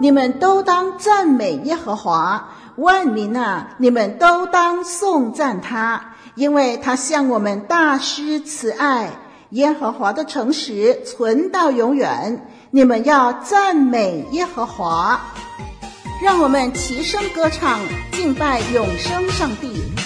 你们都当赞美耶和华；万民啊，你们都当颂赞他，因为他向我们大施慈爱。耶和华的诚实存到永远，你们要赞美耶和华。让我们齐声歌唱，敬拜永生上帝。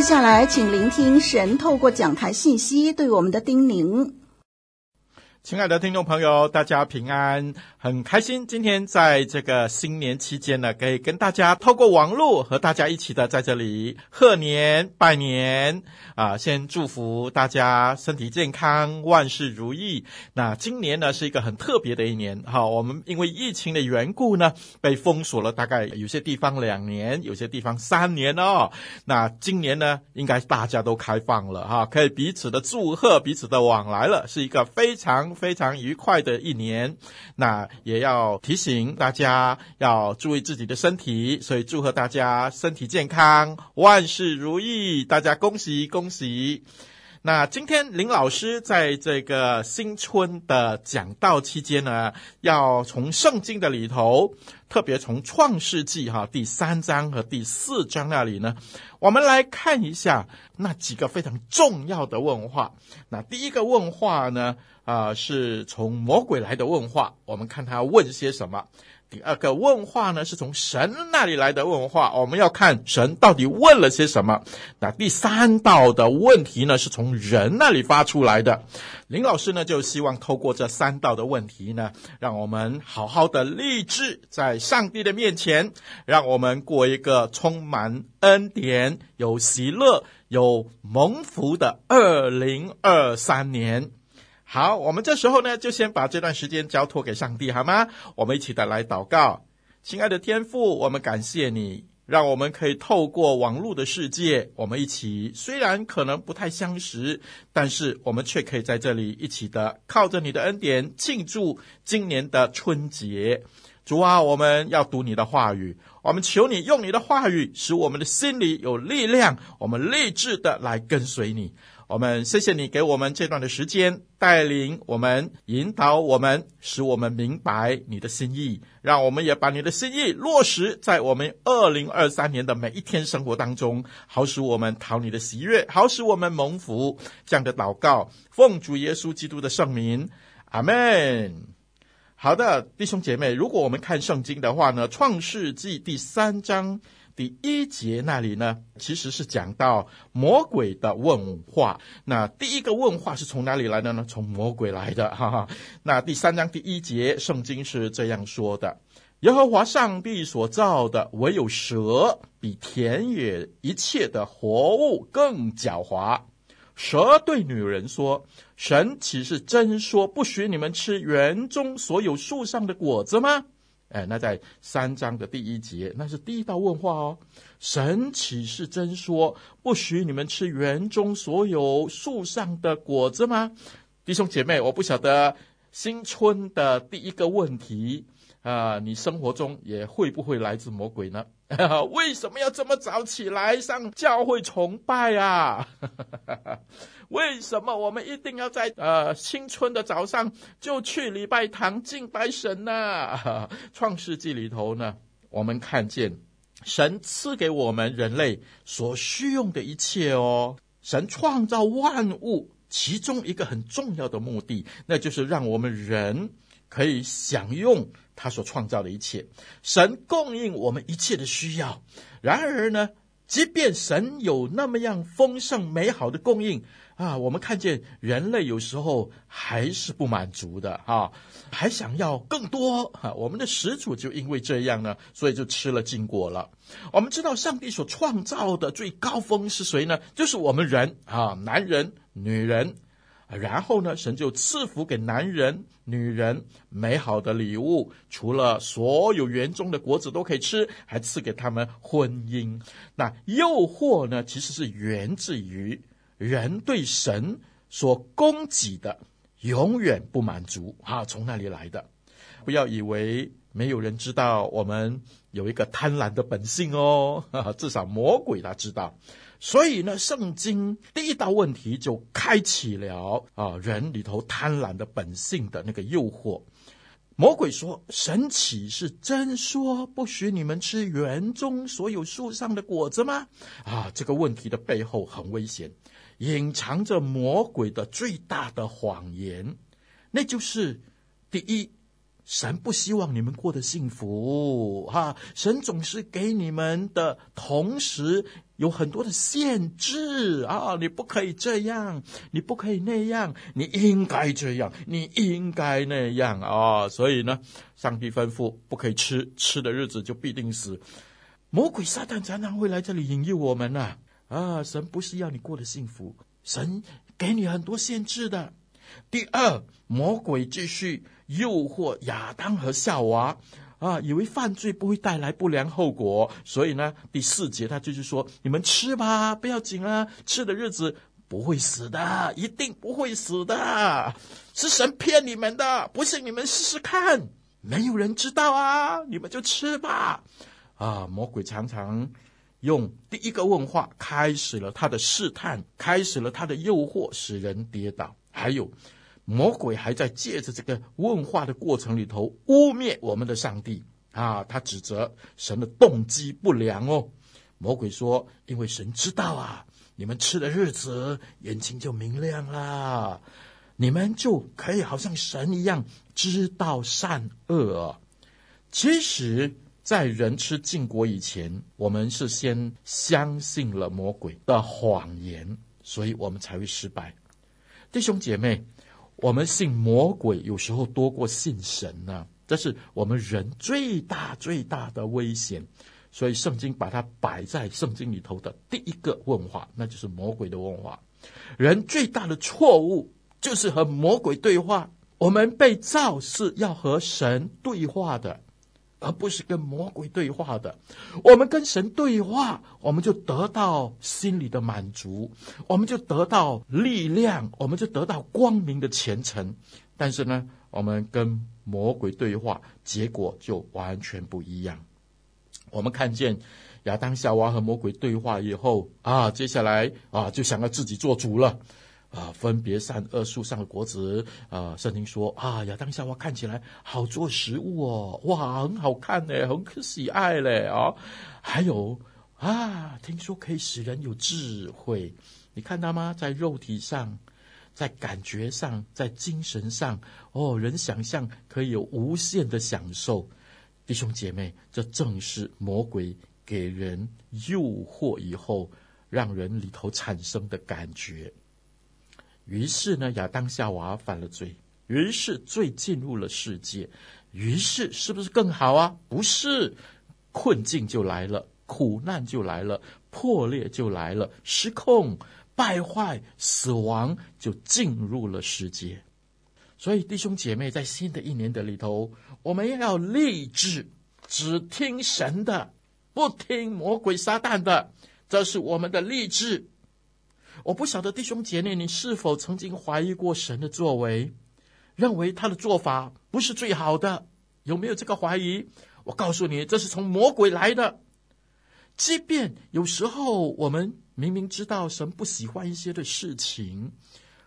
接下来，请聆听神透过讲台信息对我们的叮咛。亲爱的听众朋友，大家平安，很开心今天在这个新年期间呢，可以跟大家透过网络和大家一起的在这里贺年拜年啊！先祝福大家身体健康，万事如意。那今年呢是一个很特别的一年，哈，我们因为疫情的缘故呢，被封锁了大概有些地方两年，有些地方三年哦。那今年呢，应该大家都开放了哈，可以彼此的祝贺，彼此的往来了，是一个非常。非常愉快的一年，那也要提醒大家要注意自己的身体，所以祝贺大家身体健康，万事如意，大家恭喜恭喜。那今天林老师在这个新春的讲道期间呢，要从圣经的里头，特别从创世纪哈第三章和第四章那里呢，我们来看一下那几个非常重要的问话。那第一个问话呢，啊、是从魔鬼来的问话，我们看他问些什么。第二个问话呢，是从神那里来的问话，我们要看神到底问了些什么。那第三道的问题呢，是从人那里发出来的。林老师呢，就希望透过这三道的问题呢，让我们好好的立志在上帝的面前，让我们过一个充满恩典、有喜乐、有蒙福的二零二三年。好，我们这时候呢，就先把这段时间交托给上帝，好吗？我们一起的来祷告，亲爱的天父，我们感谢你，让我们可以透过网络的世界，我们一起，虽然可能不太相识，但是我们却可以在这里一起的靠着你的恩典庆祝今年的春节。主啊，我们要读你的话语，我们求你用你的话语使我们的心里有力量，我们立志的来跟随你。我们谢谢你给我们这段的时间，带领我们、引导我们，使我们明白你的心意，让我们也把你的心意落实在我们二零二三年的每一天生活当中，好使我们讨你的喜悦，好使我们蒙福。这样的祷告，奉主耶稣基督的圣名，阿门。好的，弟兄姐妹，如果我们看圣经的话呢，《创世纪》第三章。第一节那里呢，其实是讲到魔鬼的问话。那第一个问话是从哪里来的呢？从魔鬼来的，哈哈。那第三章第一节，圣经是这样说的：耶和华上帝所造的，唯有蛇比田野一切的活物更狡猾。蛇对女人说：“神岂是真说不许你们吃园中所有树上的果子吗？”哎，那在三章的第一节，那是第一道问话哦。神岂是真说不许你们吃园中所有树上的果子吗？弟兄姐妹，我不晓得新春的第一个问题啊，你生活中也会不会来自魔鬼呢？为什么要这么早起来上教会崇拜啊？为什么我们一定要在呃新春的早上就去礼拜堂敬拜神呢？创世纪里头呢，我们看见神赐给我们人类所需用的一切哦。神创造万物，其中一个很重要的目的，那就是让我们人可以享用他所创造的一切。神供应我们一切的需要。然而呢，即便神有那么样丰盛美好的供应。啊，我们看见人类有时候还是不满足的啊，还想要更多啊。我们的始祖就因为这样呢，所以就吃了禁果了。我们知道上帝所创造的最高峰是谁呢？就是我们人啊，男人、女人。然后呢，神就赐福给男人、女人美好的礼物，除了所有园中的果子都可以吃，还赐给他们婚姻。那诱惑呢，其实是源自于。人对神所供给的永远不满足啊，从那里来的？不要以为没有人知道我们有一个贪婪的本性哦，至少魔鬼他知道。所以呢，圣经第一道问题就开启了啊，人里头贪婪的本性的那个诱惑。魔鬼说：“神岂是真说不许你们吃园中所有树上的果子吗？”啊，这个问题的背后很危险。隐藏着魔鬼的最大的谎言，那就是：第一，神不希望你们过得幸福哈，神总是给你们的同时有很多的限制啊，你不可以这样，你不可以那样，你应该这样，你应该那样啊。所以呢，上帝吩咐不可以吃，吃的日子就必定死。魔鬼撒旦常常会来这里引诱我们呐啊，啊，神不是要你过得幸福，神给你很多限制的。第二，魔鬼继续诱惑亚当和夏娃，啊，以为犯罪不会带来不良后果，所以呢，第四节他就是说：你们吃吧，不要紧啊，吃的日子不会死的，一定不会死的，是神骗你们的，不信你们试试看，没有人知道啊，你们就吃吧。啊，魔鬼常常用第一个问话开始了他的试探，开始了他的诱惑，使人跌倒。还有，魔鬼还在借着这个问话的过程里头污蔑我们的上帝啊！他指责神的动机不良哦。魔鬼说：“因为神知道啊，你们吃的日子眼睛就明亮了，你们就可以好像神一样知道善恶。”其实，在人吃禁果以前，我们是先相信了魔鬼的谎言，所以我们才会失败。弟兄姐妹，我们信魔鬼有时候多过信神呢、这是我们人最大最大的危险。所以圣经把它摆在圣经里头的第一个问话，那就是魔鬼的问话。人最大的错误就是和魔鬼对话。我们被造是要和神对话的。而不是跟魔鬼对话的，我们跟神对话，我们就得到心里的满足，我们就得到力量，我们就得到光明的前程。但是呢，我们跟魔鬼对话，结果就完全不一样。我们看见亚当夏娃和魔鬼对话以后啊，接下来啊，就想要自己做主了。啊，分别善恶树上的果子，啊，圣经说啊，亚当夏娃看起来好做食物哦，哇，很好看呢，很可喜爱嘞，啊，还有啊，听说可以使人有智慧，你看到吗？在肉体上，在感觉上，在精神上，哦，人想象可以有无限的享受，弟兄姐妹，这正是魔鬼给人诱惑以后，让人里头产生的感觉。于是呢，亚当夏娃犯了罪，于是罪进入了世界，于是是不是更好啊？不是，困境就来了，苦难就来了，破裂就来了，失控、败坏、死亡就进入了世界。所以弟兄姐妹，在新的一年的里头，我们要立志，只听神的，不听魔鬼撒旦的，这是我们的立志。我不晓得弟兄姐妹，你是否曾经怀疑过神的作为，认为他的做法不是最好的？有没有这个怀疑？我告诉你，这是从魔鬼来的。即便有时候我们明明知道神不喜欢一些的事情，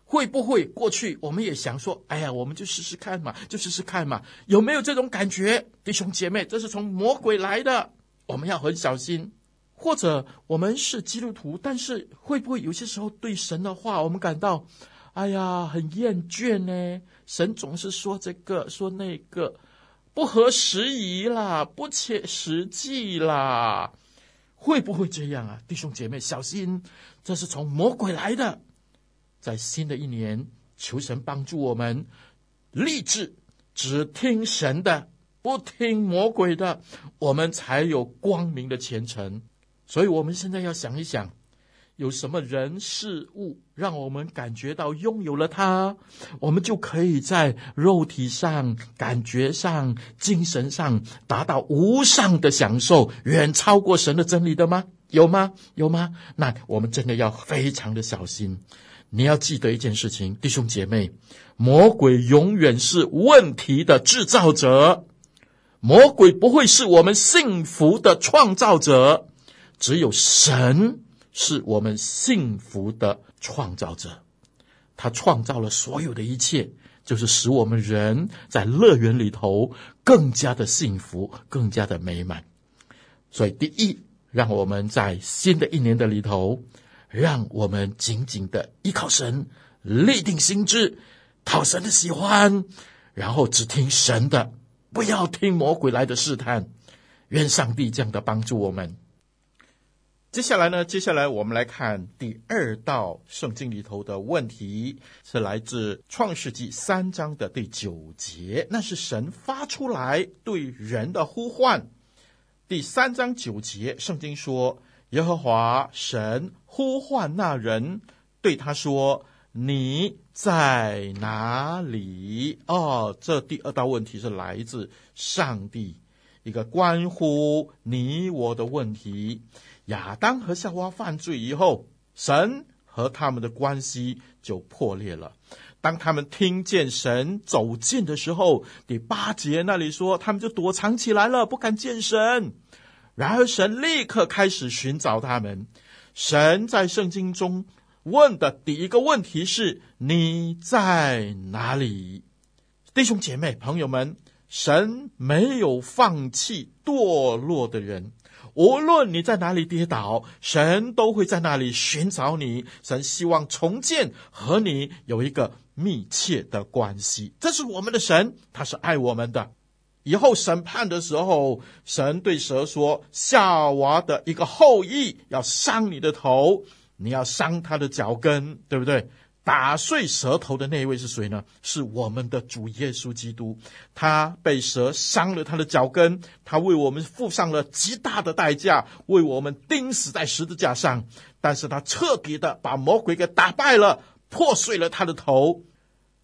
会不会过去我们也想说：“哎呀，我们就试试看嘛，就试试看嘛。”有没有这种感觉？弟兄姐妹，这是从魔鬼来的，我们要很小心。或者我们是基督徒，但是会不会有些时候对神的话，我们感到，哎呀，很厌倦呢？神总是说这个说那个，不合时宜啦，不切实际啦，会不会这样啊？弟兄姐妹，小心，这是从魔鬼来的。在新的一年，求神帮助我们立志，只听神的，不听魔鬼的，我们才有光明的前程。所以，我们现在要想一想，有什么人事物让我们感觉到拥有了它，我们就可以在肉体上、感觉上、精神上达到无上的享受，远超过神的真理的吗？有吗？有吗？那我们真的要非常的小心。你要记得一件事情，弟兄姐妹，魔鬼永远是问题的制造者，魔鬼不会是我们幸福的创造者。只有神是我们幸福的创造者，他创造了所有的一切，就是使我们人在乐园里头更加的幸福，更加的美满。所以，第一，让我们在新的一年的里头，让我们紧紧的依靠神，立定心志，讨神的喜欢，然后只听神的，不要听魔鬼来的试探。愿上帝这样的帮助我们。接下来呢？接下来我们来看第二道圣经里头的问题，是来自创世纪三章的第九节，那是神发出来对人的呼唤。第三章九节，圣经说：“耶和华神呼唤那人，对他说：‘你在哪里？’”哦，这第二道问题是来自上帝，一个关乎你我的问题。亚当和夏娃犯罪以后，神和他们的关系就破裂了。当他们听见神走近的时候，第八节那里说，他们就躲藏起来了，不敢见神。然而，神立刻开始寻找他们。神在圣经中问的第一个问题是：“你在哪里？”弟兄姐妹、朋友们，神没有放弃堕落的人。无论你在哪里跌倒，神都会在那里寻找你。神希望重建和你有一个密切的关系。这是我们的神，他是爱我们的。以后审判的时候，神对蛇说：“夏娃的一个后裔要伤你的头，你要伤他的脚跟，对不对？”打碎舌头的那一位是谁呢？是我们的主耶稣基督。他被蛇伤了他的脚跟，他为我们付上了极大的代价，为我们钉死在十字架上。但是他彻底的把魔鬼给打败了，破碎了他的头。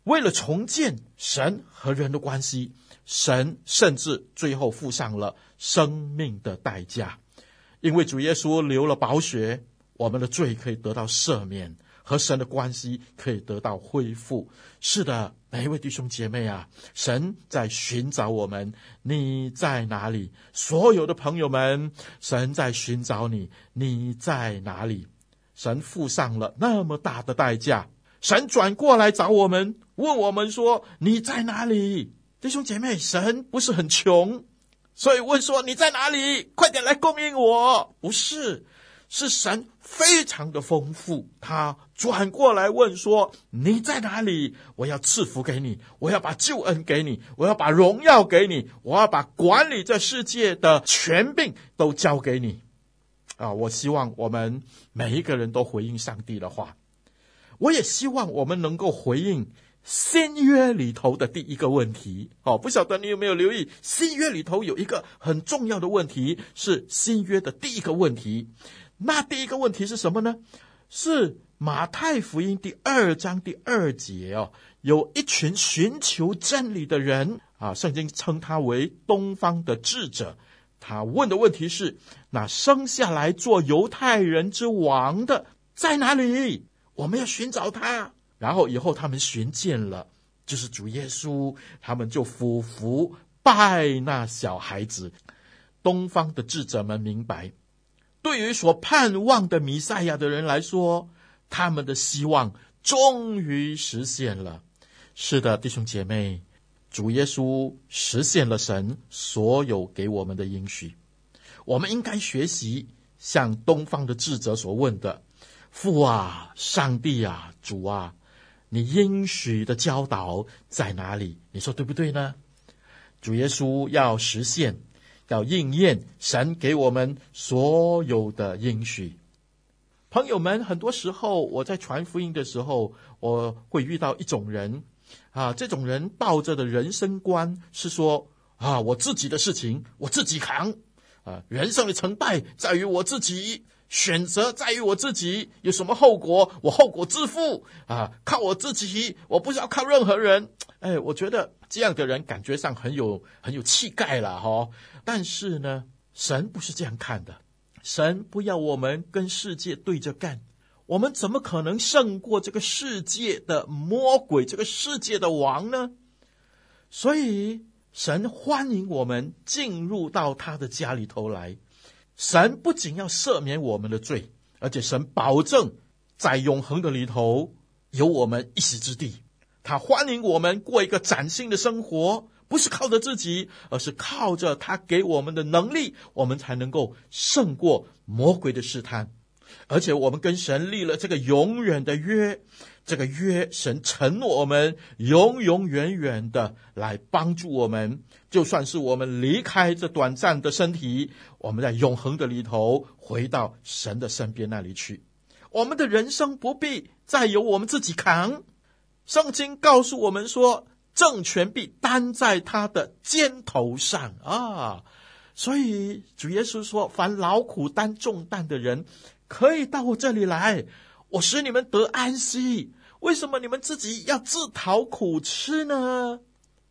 为了重建神和人的关系，神甚至最后付上了生命的代价，因为主耶稣流了宝血，我们的罪可以得到赦免。和神的关系可以得到恢复。是的，每一位弟兄姐妹啊，神在寻找我们。你在哪里？所有的朋友们，神在寻找你。你在哪里？神付上了那么大的代价。神转过来找我们，问我们说：“你在哪里？”弟兄姐妹，神不是很穷，所以问说：“你在哪里？快点来供应我。”不是。是神非常的丰富，他转过来问说：“你在哪里？我要赐福给你，我要把救恩给你，我要把荣耀给你，我要把管理这世界的权柄都交给你。”啊，我希望我们每一个人都回应上帝的话，我也希望我们能够回应新约里头的第一个问题。哦，不晓得你有没有留意，新约里头有一个很重要的问题，是新约的第一个问题。那第一个问题是什么呢？是马太福音第二章第二节哦，有一群寻求真理的人啊，圣经称他为东方的智者。他问的问题是：那生下来做犹太人之王的在哪里？我们要寻找他。然后以后他们寻见了，就是主耶稣，他们就俯伏拜那小孩子。东方的智者们明白。对于所盼望的弥赛亚的人来说，他们的希望终于实现了。是的，弟兄姐妹，主耶稣实现了神所有给我们的应许。我们应该学习向东方的智者所问的：“父啊，上帝啊，主啊，你应许的教导在哪里？”你说对不对呢？主耶稣要实现。要应验神给我们所有的应许，朋友们，很多时候我在传福音的时候，我会遇到一种人，啊，这种人抱着的人生观是说，啊，我自己的事情我自己扛，啊，人生的成败在于我自己，选择在于我自己，有什么后果我后果自负，啊，靠我自己，我不需要靠任何人。哎，我觉得这样的人感觉上很有很有气概了哈、哦。但是呢，神不是这样看的。神不要我们跟世界对着干，我们怎么可能胜过这个世界的魔鬼，这个世界的王呢？所以，神欢迎我们进入到他的家里头来。神不仅要赦免我们的罪，而且神保证在永恒的里头有我们一席之地。他欢迎我们过一个崭新的生活，不是靠着自己，而是靠着他给我们的能力，我们才能够胜过魔鬼的试探。而且我们跟神立了这个永远的约，这个约神承诺我们永永远远的来帮助我们，就算是我们离开这短暂的身体，我们在永恒的里头回到神的身边那里去，我们的人生不必再由我们自己扛。圣经告诉我们说，政权必担在他的肩头上啊，所以主耶稣说，凡劳苦担重担的人。可以到我这里来，我使你们得安息。为什么你们自己要自讨苦吃呢？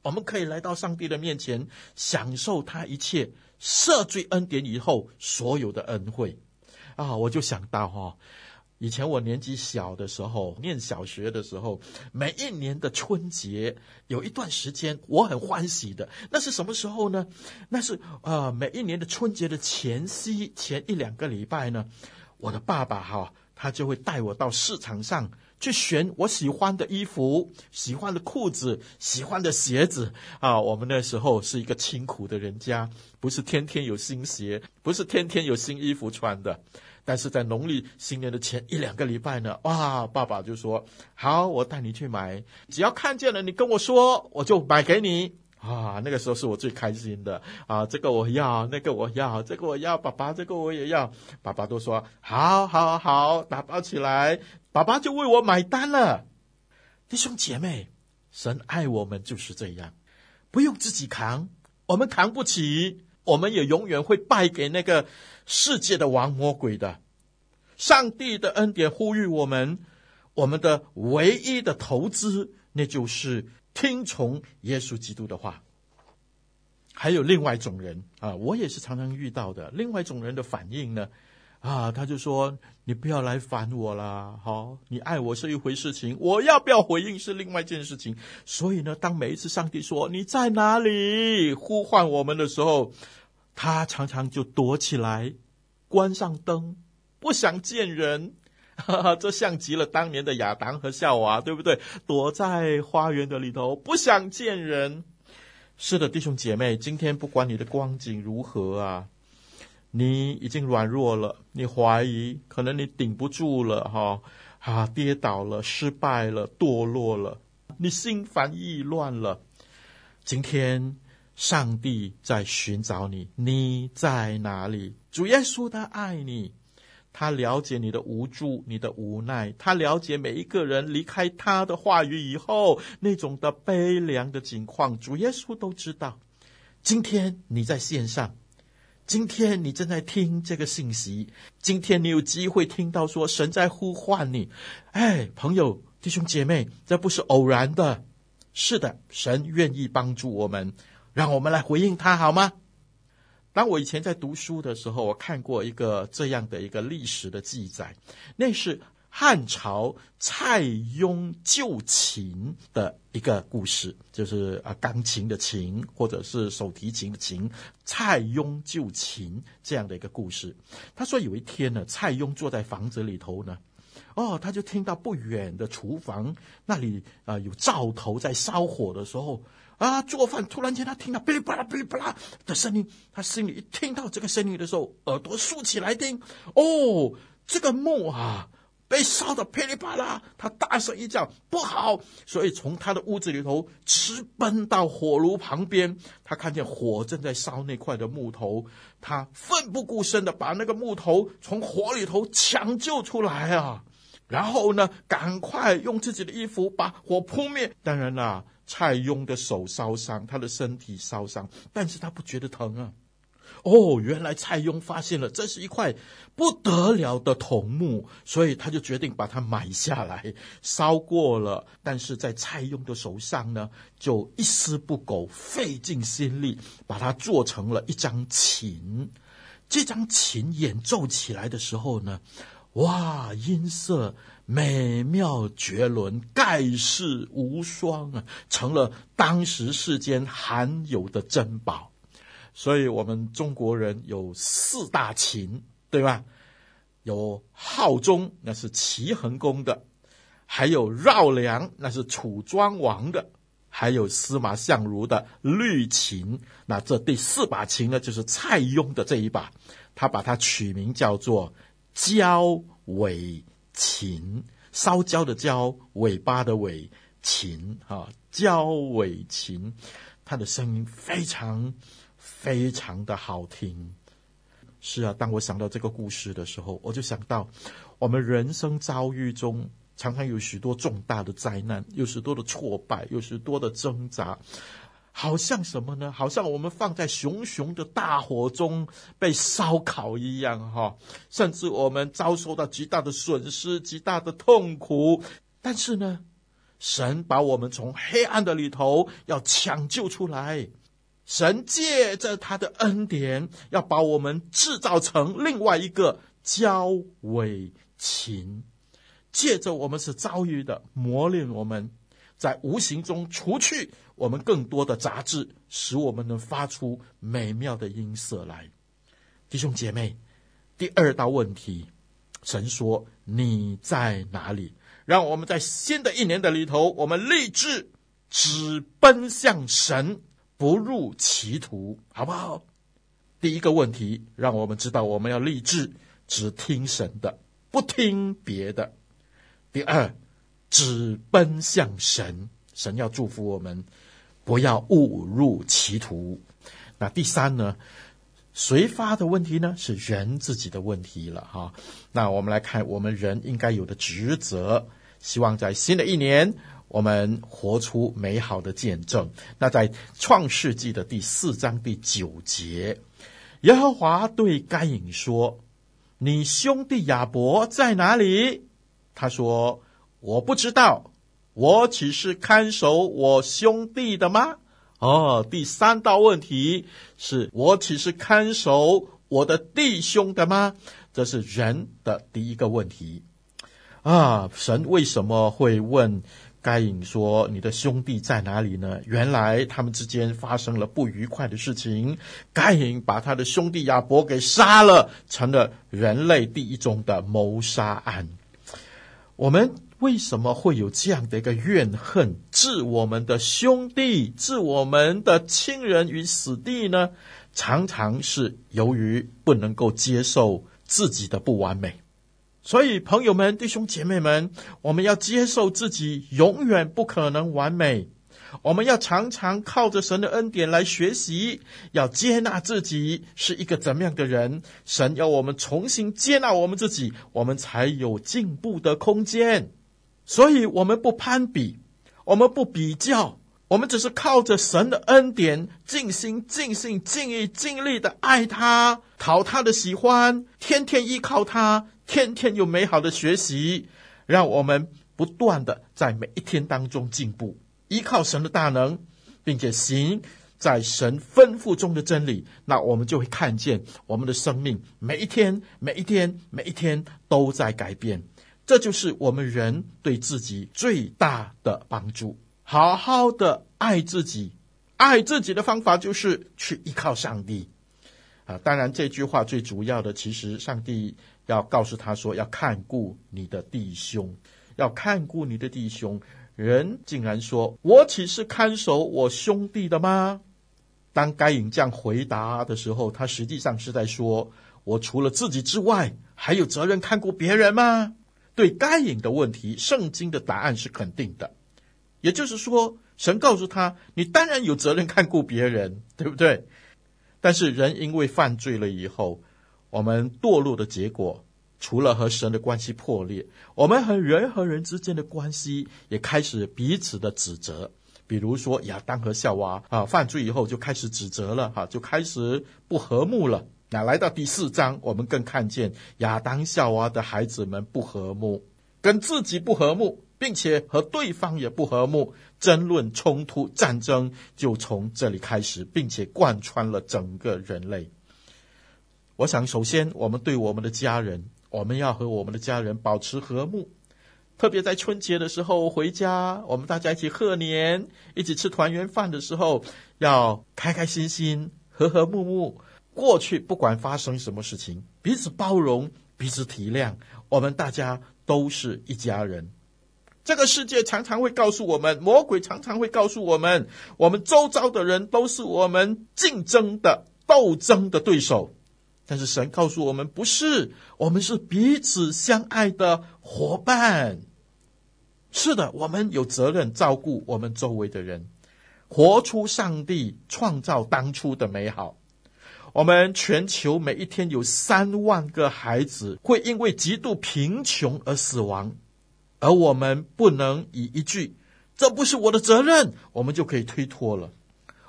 我们可以来到上帝的面前，享受他一切赦罪恩典以后所有的恩惠啊！我就想到哈、以前我年纪小的时候，念小学的时候，每一年的春节有一段时间我很欢喜的，那是什么时候呢？那是啊、呃，每一年的春节的前夕前一两个礼拜呢。我的爸爸哈，他就会带我到市场上去选我喜欢的衣服、喜欢的裤子、喜欢的鞋子啊。我们那时候是一个清苦的人家，不是天天有新鞋，不是天天有新衣服穿的。但是在农历新年的前一两个礼拜呢，哇，爸爸就说：“好，我带你去买，只要看见了，你跟我说，我就买给你。”啊，那个时候是我最开心的啊！这个我要，那个我要，这个我要，爸爸，这个我也要。爸爸都说好，好，好，打包起来，爸爸就为我买单了。弟兄姐妹，神爱我们就是这样，不用自己扛，我们扛不起，我们也永远会败给那个世界的王魔鬼的。上帝的恩典呼吁我们，我们的唯一的投资，那就是。听从耶稣基督的话，还有另外一种人啊，我也是常常遇到的。另外一种人的反应呢，啊，他就说：“你不要来烦我啦，好，你爱我是一回事情，我要不要回应是另外一件事情。”所以呢，当每一次上帝说“你在哪里”呼唤我们的时候，他常常就躲起来，关上灯，不想见人。哈哈，这像极了当年的亚当和夏娃，对不对？躲在花园的里头，不想见人。是的，弟兄姐妹，今天不管你的光景如何啊，你已经软弱了，你怀疑，可能你顶不住了，哈，啊，跌倒了，失败了，堕落了，你心烦意乱了。今天，上帝在寻找你，你在哪里？主耶稣他爱你。他了解你的无助，你的无奈。他了解每一个人离开他的话语以后那种的悲凉的境况，主耶稣都知道。今天你在线上，今天你正在听这个信息，今天你有机会听到说神在呼唤你。哎，朋友、弟兄姐妹，这不是偶然的。是的，神愿意帮助我们，让我们来回应他好吗？当我以前在读书的时候，我看过一个这样的一个历史的记载，那是汉朝蔡邕旧琴的一个故事，就是啊钢琴的琴或者是手提琴的琴，蔡邕旧琴这样的一个故事。他说有一天呢，蔡邕坐在房子里头呢，哦，他就听到不远的厨房那里啊有灶头在烧火的时候。啊！做饭，突然间他听到噼里啪啦、噼里啪啦的声音，他心里一听到这个声音的时候，耳朵竖起来听。哦，这个木啊，被烧得噼里啪啦，他大声一叫不好，所以从他的屋子里头直奔到火炉旁边。他看见火正在烧那块的木头，他奋不顾身的把那个木头从火里头抢救出来啊！然后呢，赶快用自己的衣服把火扑灭。当然啦。蔡邕的手烧伤，他的身体烧伤，但是他不觉得疼啊。哦，原来蔡邕发现了这是一块不得了的桐木，所以他就决定把它买下来，烧过了。但是在蔡邕的手上呢，就一丝不苟，费尽心力把它做成了一张琴。这张琴演奏起来的时候呢，哇，音色。美妙绝伦，盖世无双啊，成了当时世间罕有的珍宝。所以，我们中国人有四大琴，对吧？有号钟，那是齐桓公的；还有绕梁，那是楚庄王的；还有司马相如的绿琴。那这第四把琴呢，就是蔡邕的这一把，他把它取名叫做焦尾琴，烧焦的焦，尾巴的尾，琴啊，焦尾琴，它的声音非常非常的好听。是啊，当我想到这个故事的时候，我就想到我们人生遭遇中，常常有许多重大的灾难，有许多的挫败，有许多的挣扎，好像什么呢？好像我们放在熊熊的大火中被烧烤一样，哈！甚至我们遭受到极大的损失、极大的痛苦。但是呢，神把我们从黑暗的里头要抢救出来。神借着他的恩典，要把我们制造成另外一个焦尾琴，借着我们所遭遇的磨练，我们在无形中除去我们更多的杂质，使我们能发出美妙的音色来。弟兄姐妹，第二道问题，神说：“你在哪里？”让我们在新的一年的里头，我们立志只奔向神。不入歧途，好不好？第一个问题，让我们知道我们要立志只听神的，不听别的。第二，只奔向神，神要祝福我们，不要误入歧途。那第三呢？谁发的问题呢？是人自己的问题了哈。那我们来看，我们人应该有的职责，希望在新的一年。我们活出美好的见证。那在创世纪的第四章第九节，耶和华对该隐说：“你兄弟亚伯在哪里？”他说：“我不知道。我岂是看守我兄弟的吗？”哦，第三道问题是我岂是看守我的弟兄的吗？这是人的第一个问题啊！神为什么会问？该隐说：“你的兄弟在哪里呢？”原来他们之间发生了不愉快的事情。该隐把他的兄弟亚伯给杀了，成了人类第一宗的谋杀案。我们为什么会有这样的一个怨恨，置我们的兄弟、置我们的亲人于死地呢？常常是由于不能够接受自己的不完美。所以，朋友们、弟兄姐妹们，我们要接受自己永远不可能完美。我们要常常靠着神的恩典来学习，要接纳自己是一个怎么样的人。神要我们重新接纳我们自己，我们才有进步的空间。所以，我们不攀比，我们不比较，我们只是靠着神的恩典，尽心、尽性、尽意、尽力的爱他，讨他的喜欢，天天依靠他。天天有美好的学习，让我们不断的在每一天当中进步，依靠神的大能，并且行在神吩咐中的真理，那我们就会看见我们的生命每一天、每一天、每一天都在改变。这就是我们人对自己最大的帮助。好好的爱自己，爱自己的方法就是去依靠上帝。啊，当然这句话最主要的，其实上帝。要告诉他说：“要看顾你的弟兄，要看顾你的弟兄。”人竟然说：“我岂是看守我兄弟的吗？”当该隐这样回答的时候，他实际上是在说：“我除了自己之外，还有责任看顾别人吗？”对该隐的问题，圣经的答案是肯定的，也就是说，神告诉他：“你当然有责任看顾别人，对不对？”但是人因为犯罪了以后，我们堕落的结果，除了和神的关系破裂，我们和人和人之间的关系也开始彼此的指责。比如说亚当和夏娃啊，犯罪以后就开始指责了，哈，就开始不和睦了。那来到第四章，我们更看见亚当夏娃的孩子们不和睦，跟自己不和睦，并且和对方也不和睦，争论、冲突、战争就从这里开始，并且贯穿了整个人类。我想，首先，我们对我们的家人，我们要和我们的家人保持和睦。特别在春节的时候回家，我们大家一起贺年，一起吃团圆饭的时候，要开开心心、和和睦睦。过去不管发生什么事情，彼此包容，彼此体谅，我们大家都是一家人。这个世界常常会告诉我们，魔鬼常常会告诉我们，我们周遭的人都是我们竞争的、斗争的对手。但是神告诉我们，不是，我们是彼此相爱的伙伴。是的，我们有责任照顾我们周围的人，活出上帝创造当初的美好。我们全球每一天有三万个孩子会因为极度贫穷而死亡，而我们不能以一句“这不是我的责任”，我们就可以推脱了。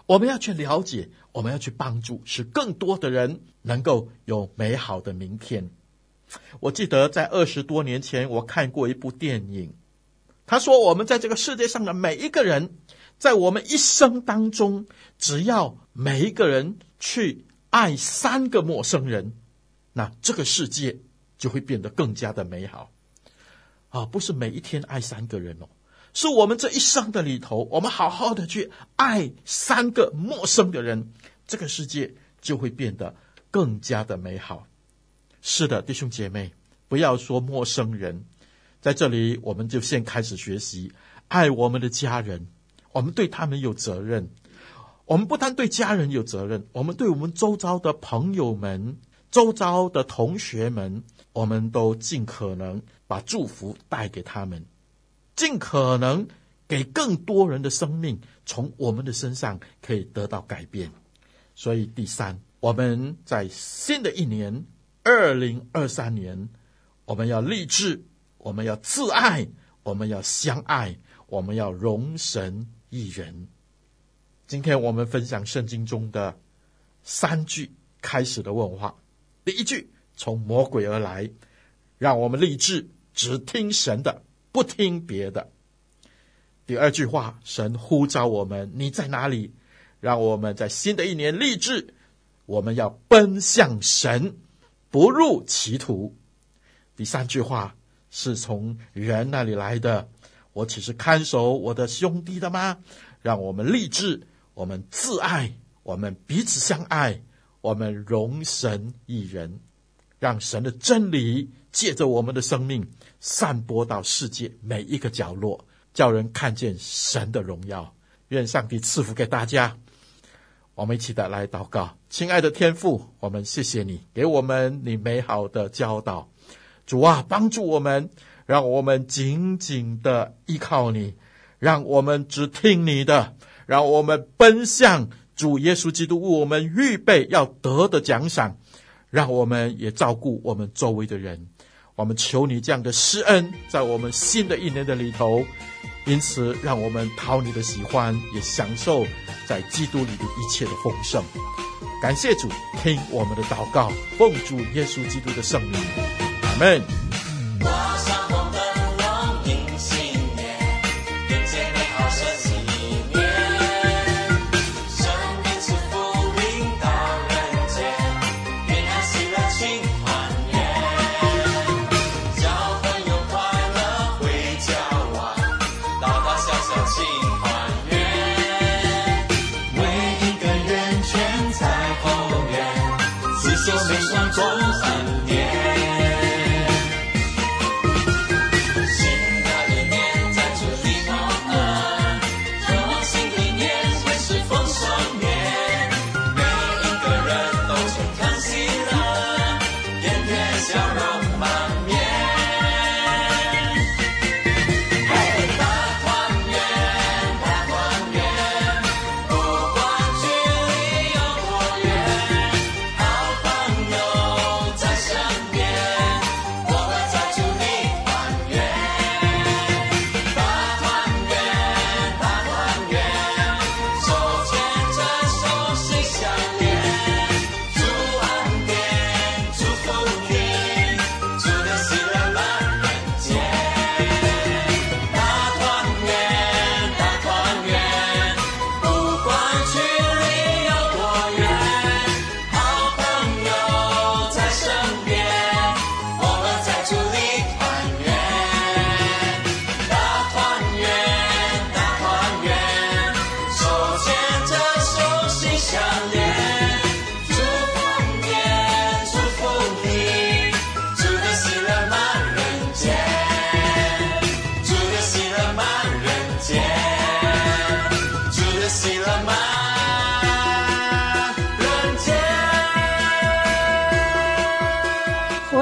我们要去了解，我们要去帮助，使更多的人能够有美好的明天。我记得在二十多年前，我看过一部电影。他说：“我们在这个世界上的每一个人，在我们一生当中，只要每一个人去爱三个陌生人，那这个世界就会变得更加的美好。啊，不是每一天爱三个人哦，是我们这一生的里头，我们好好的去爱三个陌生的人，这个世界就会变得更加的美好。是的，弟兄姐妹，不要说陌生人。”在这里，我们就先开始学习爱我们的家人。我们对他们有责任。我们不单对家人有责任，我们对我们周遭的朋友们、周遭的同学们，我们都尽可能把祝福带给他们，尽可能给更多人的生命从我们的身上可以得到改变。所以，第三，我们在新的一年二零二三年，我们要立志。我们要自爱，我们要相爱，我们要荣神一人。今天我们分享圣经中的三句开始的问话。第一句，从魔鬼而来，让我们立志只听神的，不听别的。第二句话，神呼召我们，你在哪里？让我们在新的一年立志，我们要奔向神，不入歧途。第三句话。是从人那里来的，我岂是看守我的兄弟的吗？让我们立志，我们自爱，我们彼此相爱，我们容神益人，让神的真理借着我们的生命散播到世界每一个角落，叫人看见神的荣耀。愿上帝赐福给大家。我们一起的来祷告，亲爱的天父，我们谢谢你给我们你美好的教导。主啊，帮助我们，让我们紧紧的依靠你，让我们只听你的，让我们奔向主耶稣基督为我们预备要得的奖赏，让我们也照顾我们周围的人。我们求你这样的施恩，在我们新的一年的里头，因此让我们讨你的喜欢，也享受在基督里的一切的丰盛。感谢主，听我们的祷告，奉主耶稣基督的圣名。阿门